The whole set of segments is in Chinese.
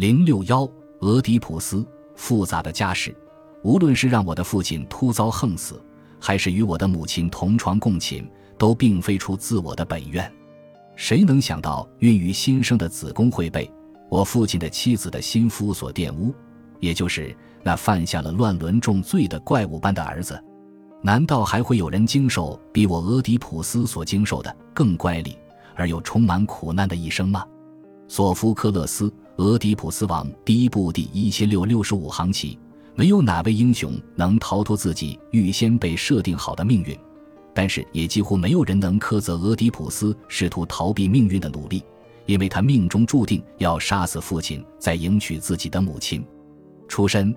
零六幺，俄狄浦斯复杂的家世，无论是让我的父亲突遭横死，还是与我的母亲同床共寝，都并非出自我的本愿。谁能想到，孕育新生的子宫会被我父亲的妻子的心夫所玷污？也就是那犯下了乱伦重罪的怪物般的儿子？难道还会有人经受比我俄狄浦斯所经受的更乖戾而又充满苦难的一生吗？索福克勒斯《俄狄浦斯王》第一部第一千六六十五行起，没有哪位英雄能逃脱自己预先被设定好的命运，但是也几乎没有人能苛责俄狄浦斯试图逃避命运的努力，因为他命中注定要杀死父亲，再迎娶自己的母亲。出身。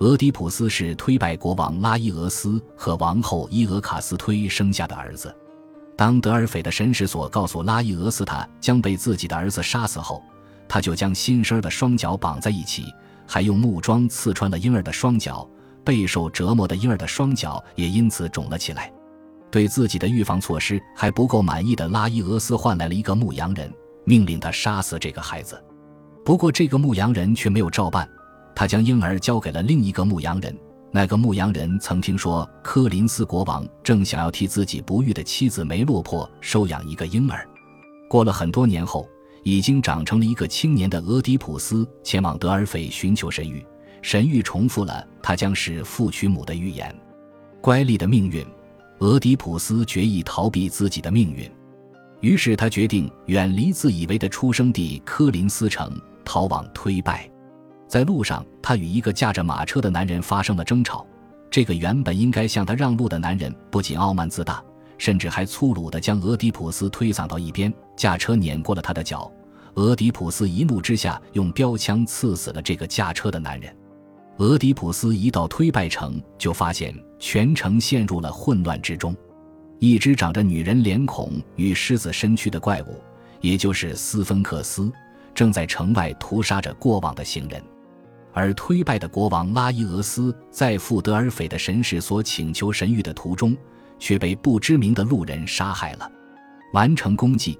俄狄浦斯是推拜国王拉伊俄斯和王后伊俄卡斯推生下的儿子。当德尔斐的神使所告诉拉伊俄斯他将被自己的儿子杀死后，他就将新生儿的双脚绑在一起，还用木桩刺穿了婴儿的双脚。备受折磨的婴儿的双脚也因此肿了起来。对自己的预防措施还不够满意的拉伊俄斯换来了一个牧羊人，命令他杀死这个孩子。不过这个牧羊人却没有照办。他将婴儿交给了另一个牧羊人。那个牧羊人曾听说科林斯国王正想要替自己不育的妻子梅洛珀收养一个婴儿。过了很多年后，已经长成了一个青年的俄狄浦斯前往德尔斐寻求神谕。神谕重复了他将是父娶母的预言。乖戾的命运，俄狄浦斯决意逃避自己的命运，于是他决定远离自以为的出生地科林斯城，逃往推拜。在路上，他与一个驾着马车的男人发生了争吵。这个原本应该向他让路的男人，不仅傲慢自大，甚至还粗鲁地将俄狄浦斯推搡到一边，驾车碾过了他的脚。俄狄浦斯一怒之下，用标枪刺死了这个驾车的男人。俄狄浦斯一到推拜城，就发现全城陷入了混乱之中。一只长着女人脸孔与狮子身躯的怪物，也就是斯芬克斯，正在城外屠杀着过往的行人。而推拜的国王拉伊俄斯在赴德尔斐的神使所请求神谕的途中，却被不知名的路人杀害了。完成功绩，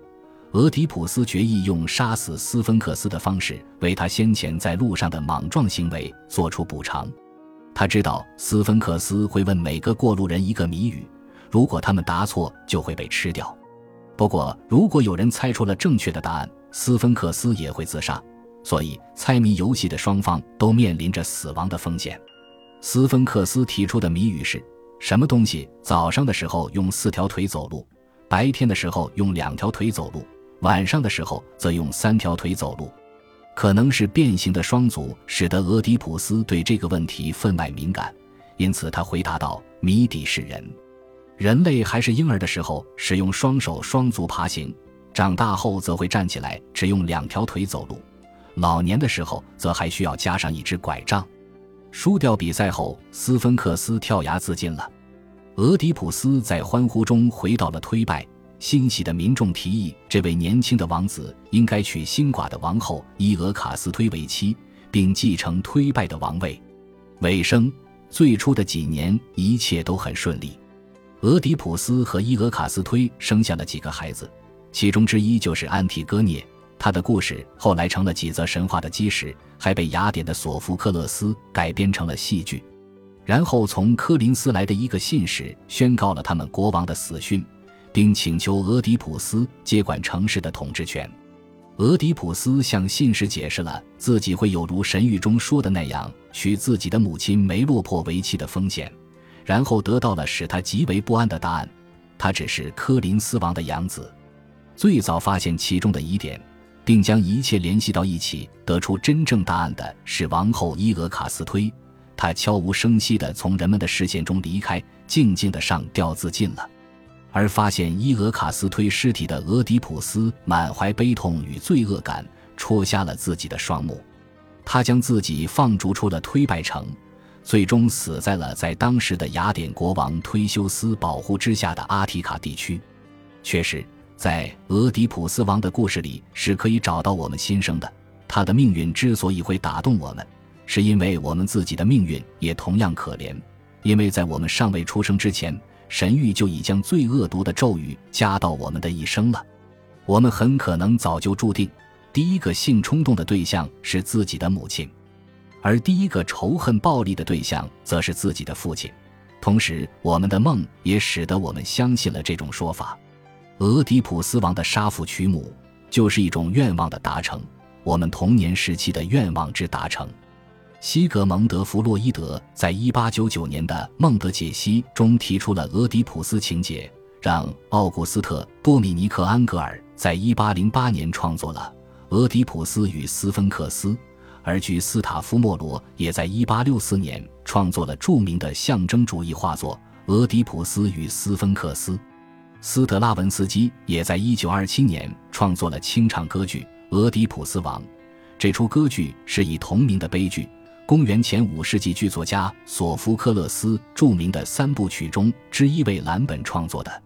俄狄浦斯决意用杀死斯芬克斯的方式，为他先前在路上的莽撞行为做出补偿。他知道斯芬克斯会问每个过路人一个谜语，如果他们答错，就会被吃掉。不过，如果有人猜出了正确的答案，斯芬克斯也会自杀。所以，猜谜游戏的双方都面临着死亡的风险。斯芬克斯提出的谜语是：什么东西早上的时候用四条腿走路，白天的时候用两条腿走路，晚上的时候则用三条腿走路？可能是变形的双足使得俄狄浦斯对这个问题分外敏感，因此他回答道：谜底是人。人类还是婴儿的时候使用双手双足爬行，长大后则会站起来只用两条腿走路。老年的时候，则还需要加上一只拐杖。输掉比赛后，斯芬克斯跳崖自尽了。俄狄浦斯在欢呼中回到了推拜，欣喜的民众提议，这位年轻的王子应该娶新寡的王后伊俄卡斯推为妻，并继承推拜的王位。尾声，最初的几年一切都很顺利。俄狄浦斯和伊俄卡斯推生下了几个孩子，其中之一就是安提戈涅。他的故事后来成了几则神话的基石，还被雅典的索福克勒斯改编成了戏剧。然后从科林斯来的一个信使宣告了他们国王的死讯，并请求俄狄浦斯接管城市的统治权。俄狄浦斯向信使解释了自己会有如神谕中说的那样娶自己的母亲梅洛珀为妻的风险，然后得到了使他极为不安的答案：他只是科林斯王的养子。最早发现其中的疑点。并将一切联系到一起，得出真正答案的是王后伊俄卡斯推。她悄无声息地从人们的视线中离开，静静地上吊自尽了。而发现伊俄卡斯推尸体的俄狄浦斯满怀悲痛与罪恶感，戳瞎了自己的双目。他将自己放逐出了推拜城，最终死在了在当时的雅典国王忒修斯保护之下的阿提卡地区。确实。在俄狄浦斯王的故事里是可以找到我们心声的。他的命运之所以会打动我们，是因为我们自己的命运也同样可怜。因为在我们尚未出生之前，神谕就已将最恶毒的咒语加到我们的一生了。我们很可能早就注定，第一个性冲动的对象是自己的母亲，而第一个仇恨暴力的对象则是自己的父亲。同时，我们的梦也使得我们相信了这种说法：俄狄浦斯王的杀父娶母，就是一种愿望的达成，我们童年时期的愿望之达成。西格蒙德·弗洛伊德在一八九九年的《梦的解析》中提出了俄狄浦斯情节，让奥古斯特·多米尼克·安格尔在一八零八年创作了《俄狄浦斯与斯芬克斯》，而据斯塔夫莫罗也在一八六四年创作了著名的象征主义画作《俄狄浦斯与斯芬克斯》。斯特拉文斯基也在一九二七年创作了清唱歌剧《俄狄浦斯王》，这出歌剧是以同名的悲剧。公元前五世纪剧作家索福克勒斯著名的三部曲中之一为蓝本创作的。